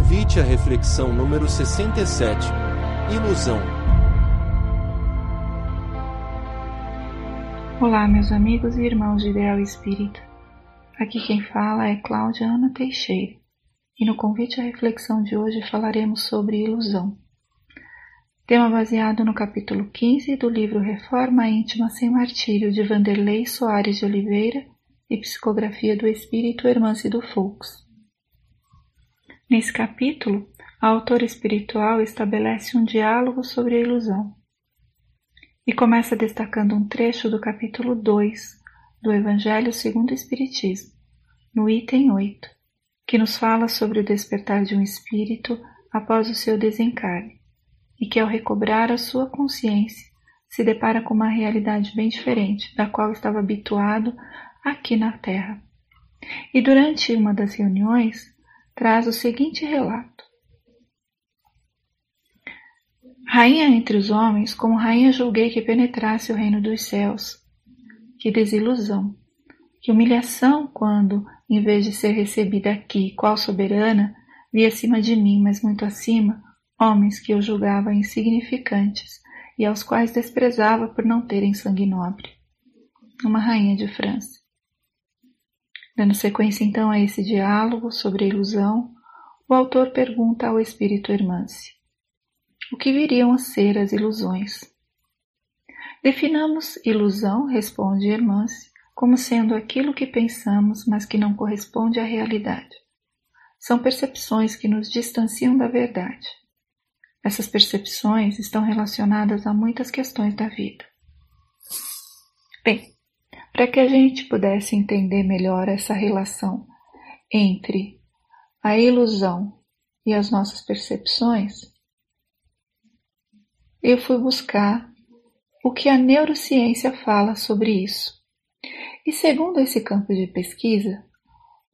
Convite à reflexão número 67. Ilusão. Olá, meus amigos e irmãos de Ideal Espírita. Aqui quem fala é Cláudia Ana Teixeira. E no convite à reflexão de hoje falaremos sobre ilusão. Tema baseado no capítulo 15 do livro Reforma Íntima Sem Martírio de Vanderlei Soares de Oliveira e Psicografia do Espírito Hermâncido Fux. Nesse capítulo, a autora espiritual estabelece um diálogo sobre a ilusão e começa destacando um trecho do capítulo 2 do Evangelho segundo o Espiritismo, no item 8, que nos fala sobre o despertar de um espírito após o seu desencarne e que, ao recobrar a sua consciência, se depara com uma realidade bem diferente da qual estava habituado aqui na Terra. E durante uma das reuniões, traz o seguinte relato: Rainha entre os homens, como rainha julguei que penetrasse o reino dos céus. Que desilusão! Que humilhação quando, em vez de ser recebida aqui, qual soberana, vi acima de mim, mas muito acima, homens que eu julgava insignificantes e aos quais desprezava por não terem sangue nobre. Uma rainha de França. Dando sequência então a esse diálogo sobre a ilusão, o autor pergunta ao espírito Hermance: O que viriam a ser as ilusões? Definamos ilusão, responde Hermance, como sendo aquilo que pensamos, mas que não corresponde à realidade. São percepções que nos distanciam da verdade. Essas percepções estão relacionadas a muitas questões da vida. Bem, para que a gente pudesse entender melhor essa relação entre a ilusão e as nossas percepções, eu fui buscar o que a neurociência fala sobre isso. E segundo esse campo de pesquisa,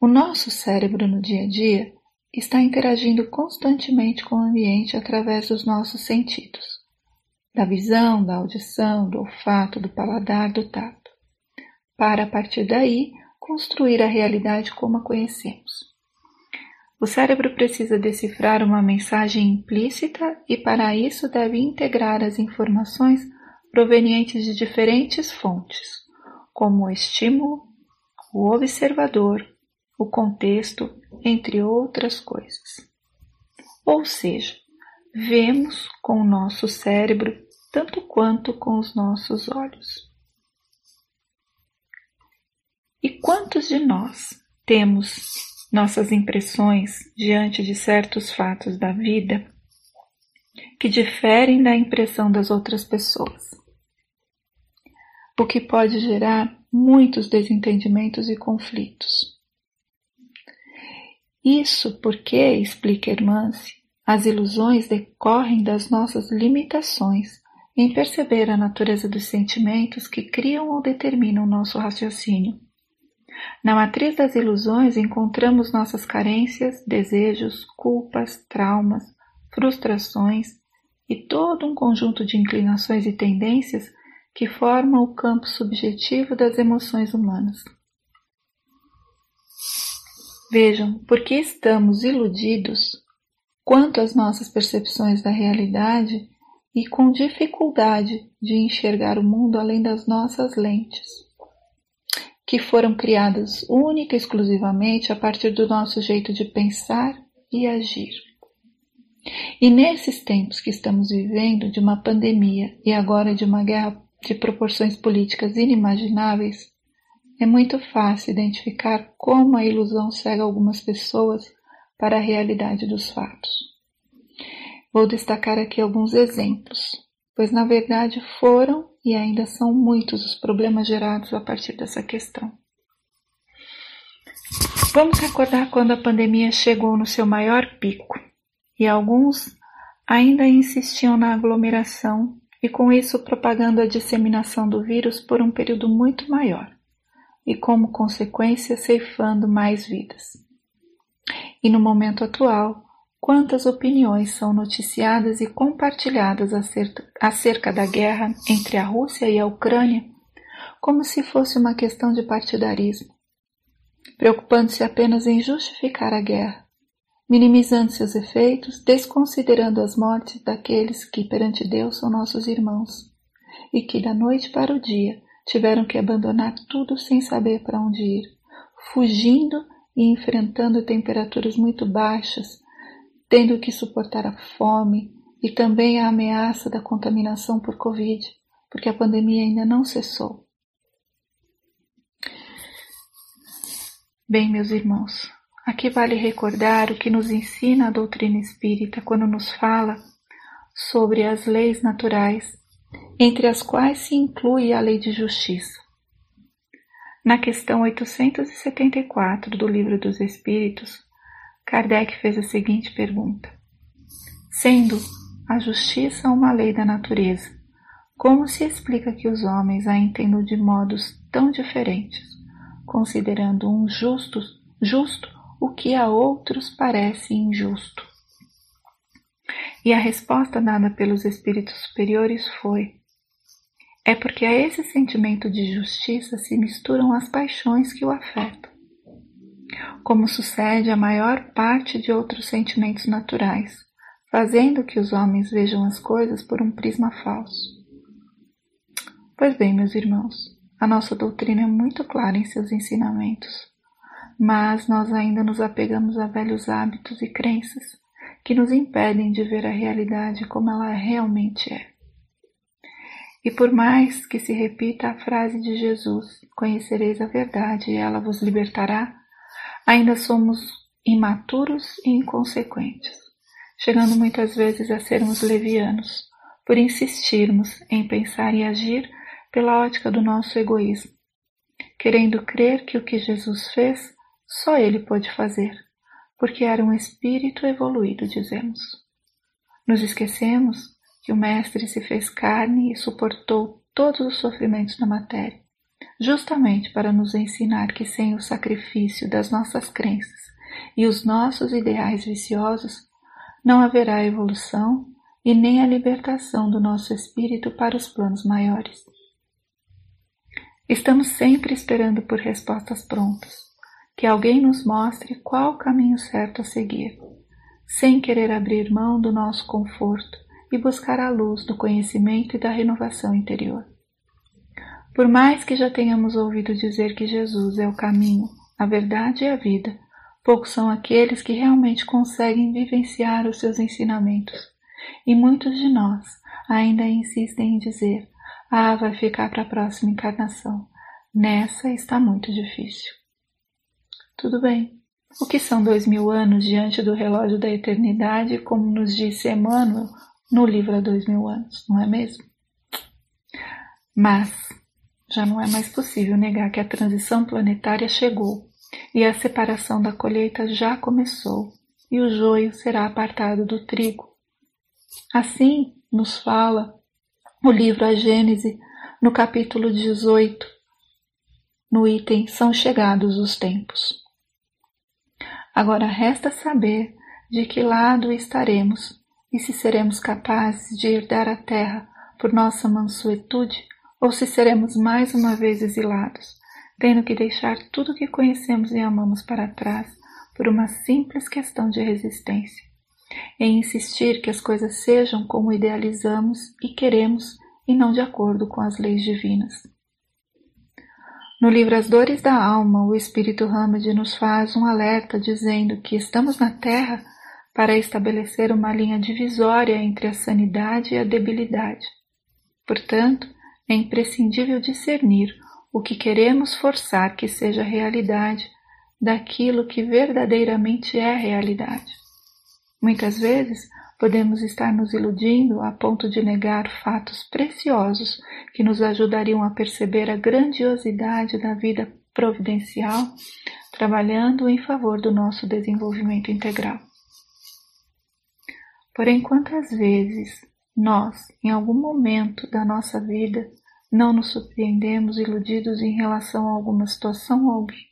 o nosso cérebro no dia a dia está interagindo constantemente com o ambiente através dos nossos sentidos, da visão, da audição, do olfato, do paladar, do tato para, a partir daí, construir a realidade como a conhecemos. O cérebro precisa decifrar uma mensagem implícita e, para isso, deve integrar as informações provenientes de diferentes fontes, como o estímulo, o observador, o contexto, entre outras coisas. Ou seja, vemos com o nosso cérebro tanto quanto com os nossos olhos. E quantos de nós temos nossas impressões diante de certos fatos da vida que diferem da impressão das outras pessoas? O que pode gerar muitos desentendimentos e conflitos. Isso porque, explica Hermance, as ilusões decorrem das nossas limitações em perceber a natureza dos sentimentos que criam ou determinam nosso raciocínio na matriz das ilusões encontramos nossas carências, desejos, culpas, traumas, frustrações e todo um conjunto de inclinações e tendências que formam o campo subjetivo das emoções humanas. Vejam, porque estamos iludidos quanto às nossas percepções da realidade e com dificuldade de enxergar o mundo além das nossas lentes que foram criadas única e exclusivamente a partir do nosso jeito de pensar e agir. E nesses tempos que estamos vivendo, de uma pandemia e agora de uma guerra de proporções políticas inimagináveis, é muito fácil identificar como a ilusão cega algumas pessoas para a realidade dos fatos. Vou destacar aqui alguns exemplos, pois na verdade foram e ainda são muitos os problemas gerados a partir dessa questão. Vamos recordar quando a pandemia chegou no seu maior pico e alguns ainda insistiam na aglomeração e com isso propagando a disseminação do vírus por um período muito maior e como consequência ceifando mais vidas. E no momento atual, Quantas opiniões são noticiadas e compartilhadas acerca da guerra entre a Rússia e a Ucrânia, como se fosse uma questão de partidarismo, preocupando-se apenas em justificar a guerra, minimizando seus efeitos, desconsiderando as mortes daqueles que perante Deus são nossos irmãos, e que da noite para o dia tiveram que abandonar tudo sem saber para onde ir, fugindo e enfrentando temperaturas muito baixas, tendo que suportar a fome e também a ameaça da contaminação por Covid, porque a pandemia ainda não cessou. Bem, meus irmãos, aqui vale recordar o que nos ensina a doutrina espírita quando nos fala sobre as leis naturais, entre as quais se inclui a lei de justiça. Na questão 874 do Livro dos Espíritos, Kardec fez a seguinte pergunta: Sendo a justiça uma lei da natureza, como se explica que os homens a entendam de modos tão diferentes? considerando um justo, justo o que a outros parece injusto. E a resposta dada pelos espíritos superiores foi: é porque a esse sentimento de justiça se misturam as paixões que o afetam, como sucede a maior parte de outros sentimentos naturais, fazendo que os homens vejam as coisas por um prisma falso. Pois bem, meus irmãos, a nossa doutrina é muito clara em seus ensinamentos, mas nós ainda nos apegamos a velhos hábitos e crenças que nos impedem de ver a realidade como ela realmente é. E por mais que se repita a frase de Jesus, conhecereis a verdade e ela vos libertará, ainda somos imaturos e inconsequentes, chegando muitas vezes a sermos levianos, por insistirmos em pensar e agir pela ótica do nosso egoísmo, querendo crer que o que Jesus fez só ele pôde fazer, porque era um espírito evoluído, dizemos. Nos esquecemos que o Mestre se fez carne e suportou todos os sofrimentos da matéria, justamente para nos ensinar que sem o sacrifício das nossas crenças e os nossos ideais viciosos, não haverá evolução e nem a libertação do nosso espírito para os planos maiores. Estamos sempre esperando por respostas prontas, que alguém nos mostre qual o caminho certo a seguir, sem querer abrir mão do nosso conforto e buscar a luz do conhecimento e da renovação interior. Por mais que já tenhamos ouvido dizer que Jesus é o caminho, a verdade e a vida, poucos são aqueles que realmente conseguem vivenciar os seus ensinamentos, e muitos de nós ainda insistem em dizer ah, vai ficar para a próxima encarnação. Nessa está muito difícil. Tudo bem. O que são dois mil anos diante do relógio da eternidade, como nos disse Emmanuel no livro há dois mil anos, não é mesmo? Mas já não é mais possível negar que a transição planetária chegou e a separação da colheita já começou e o joio será apartado do trigo. Assim nos fala o livro A Gênese, no capítulo 18, no item São chegados os tempos. Agora resta saber de que lado estaremos e se seremos capazes de herdar a terra por nossa mansuetude ou se seremos mais uma vez exilados, tendo que deixar tudo que conhecemos e amamos para trás por uma simples questão de resistência em insistir que as coisas sejam como idealizamos e queremos e não de acordo com as leis divinas. No livro As Dores da Alma, o Espírito Hamed nos faz um alerta dizendo que estamos na Terra para estabelecer uma linha divisória entre a sanidade e a debilidade. Portanto, é imprescindível discernir o que queremos forçar que seja realidade daquilo que verdadeiramente é realidade. Muitas vezes podemos estar nos iludindo a ponto de negar fatos preciosos que nos ajudariam a perceber a grandiosidade da vida providencial, trabalhando em favor do nosso desenvolvimento integral. Porém, quantas vezes nós, em algum momento da nossa vida, não nos surpreendemos iludidos em relação a alguma situação ou alguém?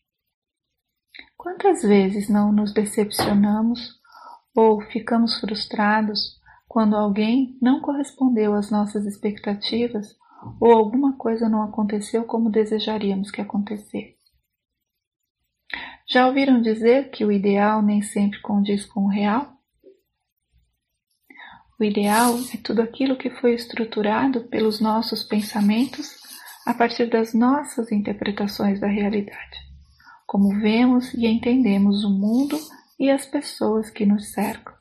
Quantas vezes não nos decepcionamos ou ficamos frustrados quando alguém não correspondeu às nossas expectativas ou alguma coisa não aconteceu como desejaríamos que acontecesse. Já ouviram dizer que o ideal nem sempre condiz com o real? O ideal é tudo aquilo que foi estruturado pelos nossos pensamentos a partir das nossas interpretações da realidade, como vemos e entendemos o mundo e as pessoas que nos cercam,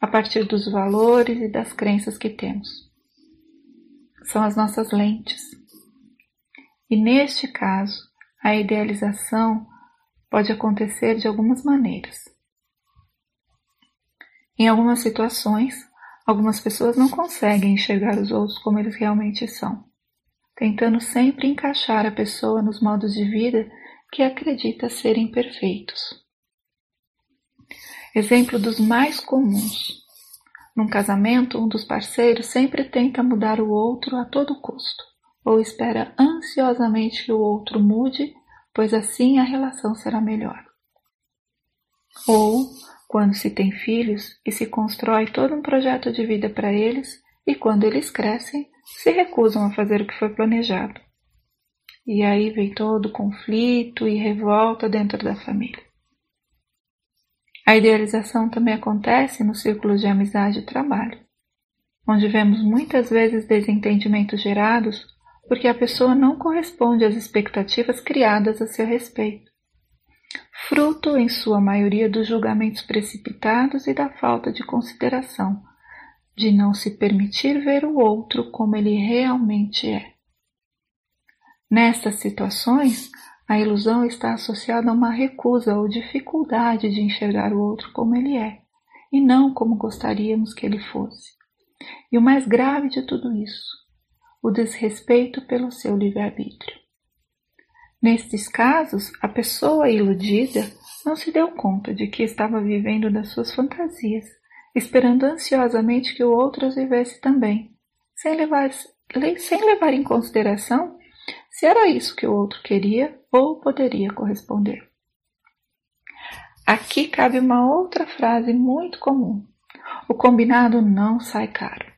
a partir dos valores e das crenças que temos. São as nossas lentes. E neste caso, a idealização pode acontecer de algumas maneiras. Em algumas situações, algumas pessoas não conseguem enxergar os outros como eles realmente são tentando sempre encaixar a pessoa nos modos de vida que acredita serem perfeitos. Exemplo dos mais comuns. Num casamento, um dos parceiros sempre tenta mudar o outro a todo custo, ou espera ansiosamente que o outro mude, pois assim a relação será melhor. Ou, quando se tem filhos e se constrói todo um projeto de vida para eles, e quando eles crescem, se recusam a fazer o que foi planejado. E aí vem todo o conflito e revolta dentro da família. A idealização também acontece nos círculos de amizade e trabalho, onde vemos muitas vezes desentendimentos gerados porque a pessoa não corresponde às expectativas criadas a seu respeito, fruto, em sua maioria, dos julgamentos precipitados e da falta de consideração de não se permitir ver o outro como ele realmente é. Nestas situações, a ilusão está associada a uma recusa ou dificuldade de enxergar o outro como ele é, e não como gostaríamos que ele fosse. E o mais grave de tudo isso, o desrespeito pelo seu livre-arbítrio. Nestes casos, a pessoa iludida não se deu conta de que estava vivendo das suas fantasias esperando ansiosamente que o outro as vivesse também, sem levar, sem levar em consideração se era isso que o outro queria ou poderia corresponder. Aqui cabe uma outra frase muito comum: o combinado não sai caro.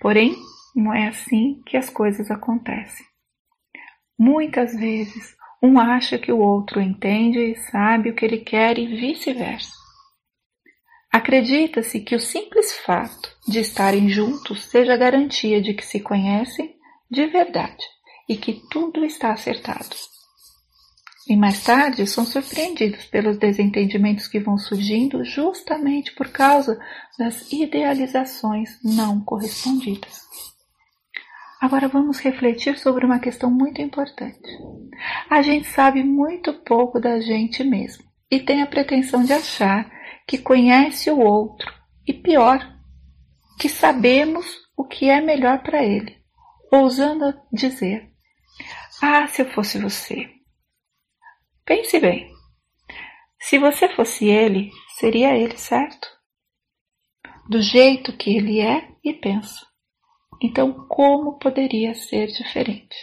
Porém, não é assim que as coisas acontecem. Muitas vezes, um acha que o outro entende e sabe o que ele quer e vice-versa. Acredita-se que o simples fato de estarem juntos seja garantia de que se conhecem de verdade e que tudo está acertado. E mais tarde são surpreendidos pelos desentendimentos que vão surgindo justamente por causa das idealizações não correspondidas. Agora vamos refletir sobre uma questão muito importante. A gente sabe muito pouco da gente mesmo e tem a pretensão de achar que conhece o outro e, pior, que sabemos o que é melhor para ele, ousando dizer: Ah, se eu fosse você. Pense bem. Se você fosse ele, seria ele, certo? Do jeito que ele é e pensa. Então, como poderia ser diferente?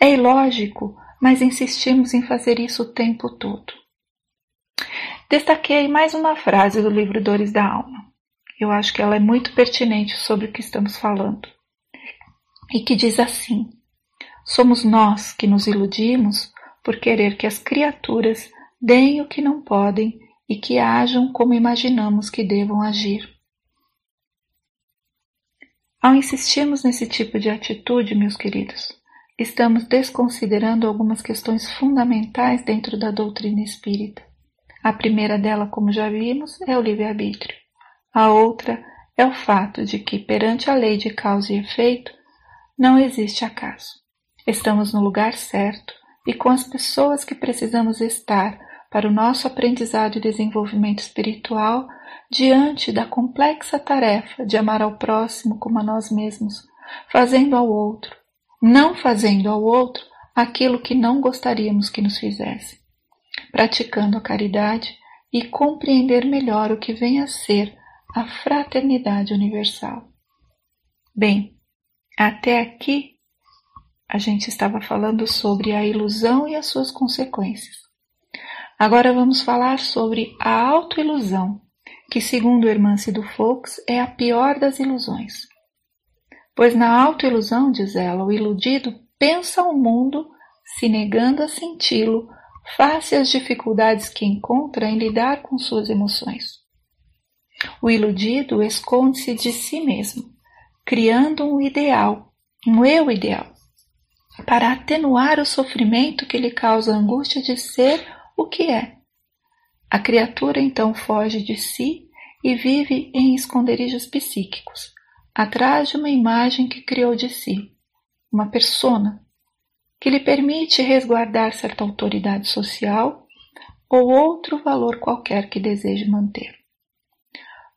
É ilógico, mas insistimos em fazer isso o tempo todo. Destaquei mais uma frase do livro Dores da Alma. Eu acho que ela é muito pertinente sobre o que estamos falando. E que diz assim: Somos nós que nos iludimos por querer que as criaturas deem o que não podem e que ajam como imaginamos que devam agir. Ao insistirmos nesse tipo de atitude, meus queridos, estamos desconsiderando algumas questões fundamentais dentro da doutrina espírita. A primeira dela, como já vimos, é o livre-arbítrio. A outra é o fato de que, perante a lei de causa e efeito, não existe acaso. Estamos no lugar certo e com as pessoas que precisamos estar para o nosso aprendizado e desenvolvimento espiritual diante da complexa tarefa de amar ao próximo como a nós mesmos, fazendo ao outro, não fazendo ao outro aquilo que não gostaríamos que nos fizesse praticando a caridade e compreender melhor o que vem a ser a fraternidade universal. Bem, até aqui a gente estava falando sobre a ilusão e as suas consequências. Agora vamos falar sobre a autoilusão, que segundo Hermance do Fox é a pior das ilusões. Pois na autoilusão, diz ela, o iludido pensa o mundo se negando a senti-lo face às dificuldades que encontra em lidar com suas emoções. O iludido esconde-se de si mesmo, criando um ideal, um eu ideal, para atenuar o sofrimento que lhe causa a angústia de ser o que é. A criatura então foge de si e vive em esconderijos psíquicos, atrás de uma imagem que criou de si, uma persona, que lhe permite resguardar certa autoridade social ou outro valor qualquer que deseje manter.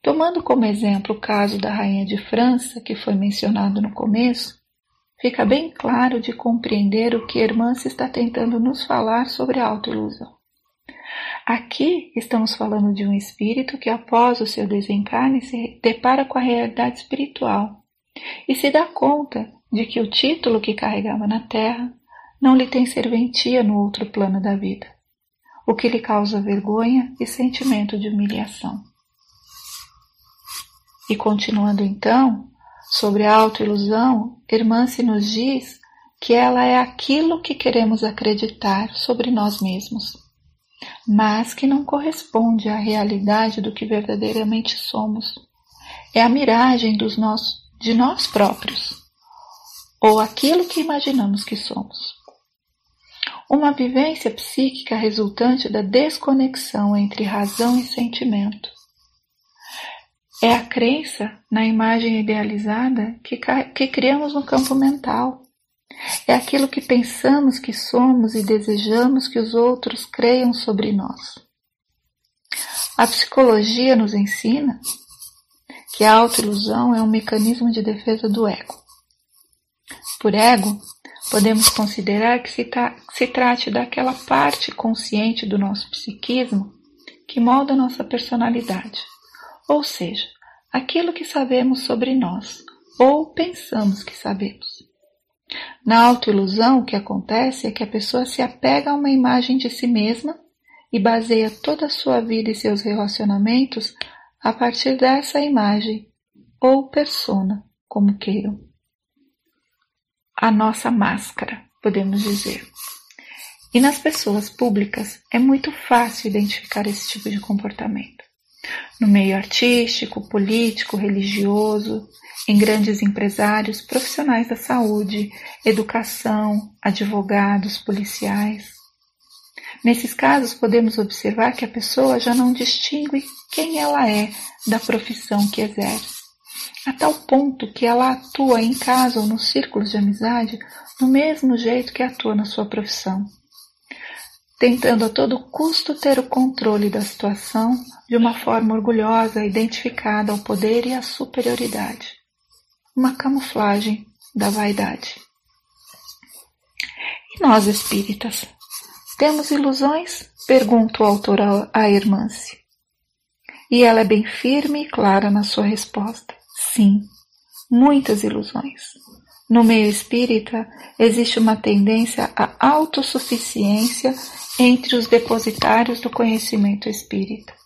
Tomando como exemplo o caso da Rainha de França, que foi mencionado no começo, fica bem claro de compreender o que Hermance está tentando nos falar sobre a autoilusão. Aqui estamos falando de um espírito que, após o seu desencarne, se depara com a realidade espiritual e se dá conta de que o título que carregava na Terra não lhe tem serventia no outro plano da vida, o que lhe causa vergonha e sentimento de humilhação. E continuando então, sobre a autoilusão, Irmã-se nos diz que ela é aquilo que queremos acreditar sobre nós mesmos mas que não corresponde à realidade do que verdadeiramente somos. É a miragem dos nossos, de nós próprios, ou aquilo que imaginamos que somos. Uma vivência psíquica resultante da desconexão entre razão e sentimento. É a crença na imagem idealizada que, que criamos no campo mental é aquilo que pensamos que somos e desejamos que os outros creiam sobre nós. A psicologia nos ensina que a autoilusão é um mecanismo de defesa do ego. Por ego, podemos considerar que se, tra se trate daquela parte consciente do nosso psiquismo que molda nossa personalidade, ou seja, aquilo que sabemos sobre nós ou pensamos que sabemos. Na autoilusão, o que acontece é que a pessoa se apega a uma imagem de si mesma e baseia toda a sua vida e seus relacionamentos a partir dessa imagem ou persona, como queiram. A nossa máscara, podemos dizer. E nas pessoas públicas é muito fácil identificar esse tipo de comportamento. No meio artístico, político, religioso, em grandes empresários, profissionais da saúde, educação, advogados, policiais. Nesses casos, podemos observar que a pessoa já não distingue quem ela é da profissão que exerce, a tal ponto que ela atua em casa ou nos círculos de amizade do mesmo jeito que atua na sua profissão, tentando a todo custo ter o controle da situação de uma forma orgulhosa, identificada ao poder e à superioridade uma camuflagem da vaidade. E nós espíritas, temos ilusões? Pergunta o autor a Irmance. E ela é bem firme e clara na sua resposta. Sim, muitas ilusões. No meio espírita existe uma tendência à autossuficiência entre os depositários do conhecimento espírita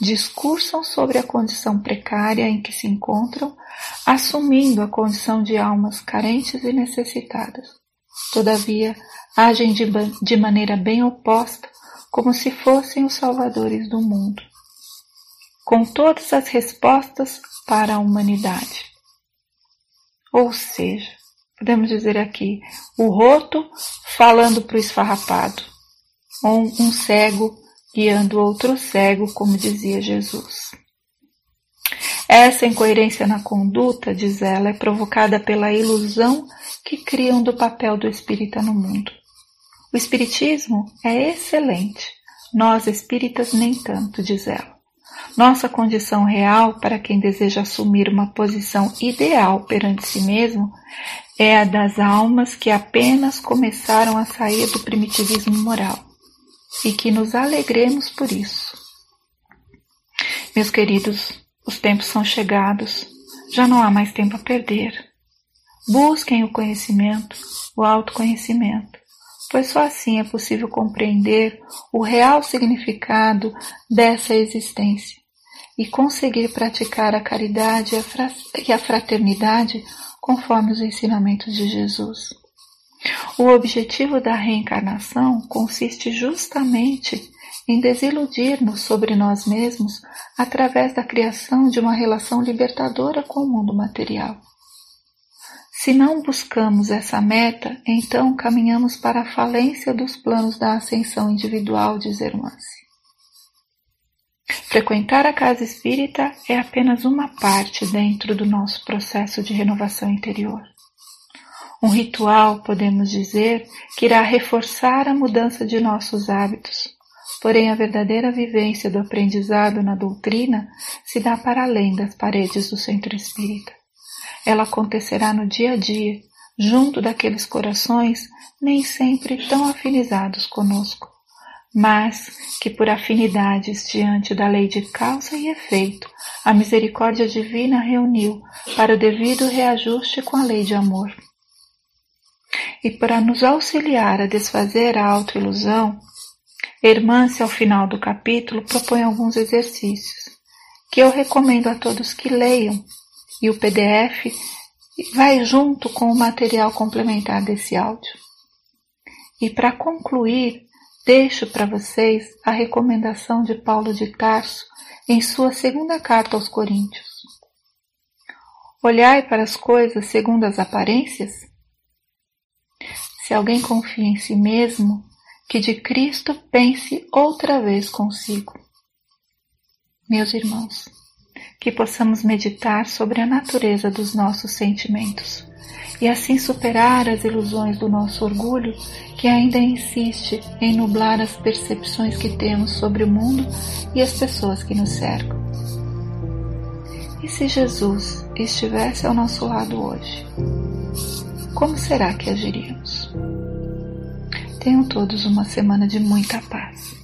discursam sobre a condição precária em que se encontram, assumindo a condição de almas carentes e necessitadas. Todavia, agem de, de maneira bem oposta, como se fossem os salvadores do mundo, com todas as respostas para a humanidade. Ou seja, podemos dizer aqui, o roto falando para o esfarrapado, ou um cego guiando outro cego, como dizia Jesus. Essa incoerência na conduta, diz ela, é provocada pela ilusão que criam do papel do espírita no mundo. O espiritismo é excelente, nós espíritas nem tanto, diz ela. Nossa condição real para quem deseja assumir uma posição ideal perante si mesmo é a das almas que apenas começaram a sair do primitivismo moral e que nos alegremos por isso. Meus queridos, os tempos são chegados, já não há mais tempo a perder. Busquem o conhecimento, o autoconhecimento, pois só assim é possível compreender o real significado dessa existência e conseguir praticar a caridade e a fraternidade conforme os ensinamentos de Jesus. O objetivo da reencarnação consiste justamente em desiludir-nos sobre nós mesmos através da criação de uma relação libertadora com o mundo material. Se não buscamos essa meta, então caminhamos para a falência dos planos da ascensão individual, diz Hermance. Frequentar a casa espírita é apenas uma parte dentro do nosso processo de renovação interior. Um ritual, podemos dizer, que irá reforçar a mudança de nossos hábitos. Porém, a verdadeira vivência do aprendizado na doutrina se dá para além das paredes do centro espírita. Ela acontecerá no dia a dia, junto daqueles corações nem sempre tão afinizados conosco, mas que por afinidades diante da lei de causa e efeito, a misericórdia divina reuniu para o devido reajuste com a lei de amor. E para nos auxiliar a desfazer a autoilusão, Hermance, ao final do capítulo, propõe alguns exercícios que eu recomendo a todos que leiam, e o PDF vai junto com o material complementar desse áudio. E para concluir, deixo para vocês a recomendação de Paulo de Tarso em sua segunda carta aos Coríntios. Olhai para as coisas segundo as aparências se alguém confia em si mesmo, que de Cristo pense outra vez consigo. Meus irmãos, que possamos meditar sobre a natureza dos nossos sentimentos e assim superar as ilusões do nosso orgulho que ainda insiste em nublar as percepções que temos sobre o mundo e as pessoas que nos cercam. E se Jesus estivesse ao nosso lado hoje? Como será que agiríamos? Tenham todos uma semana de muita paz.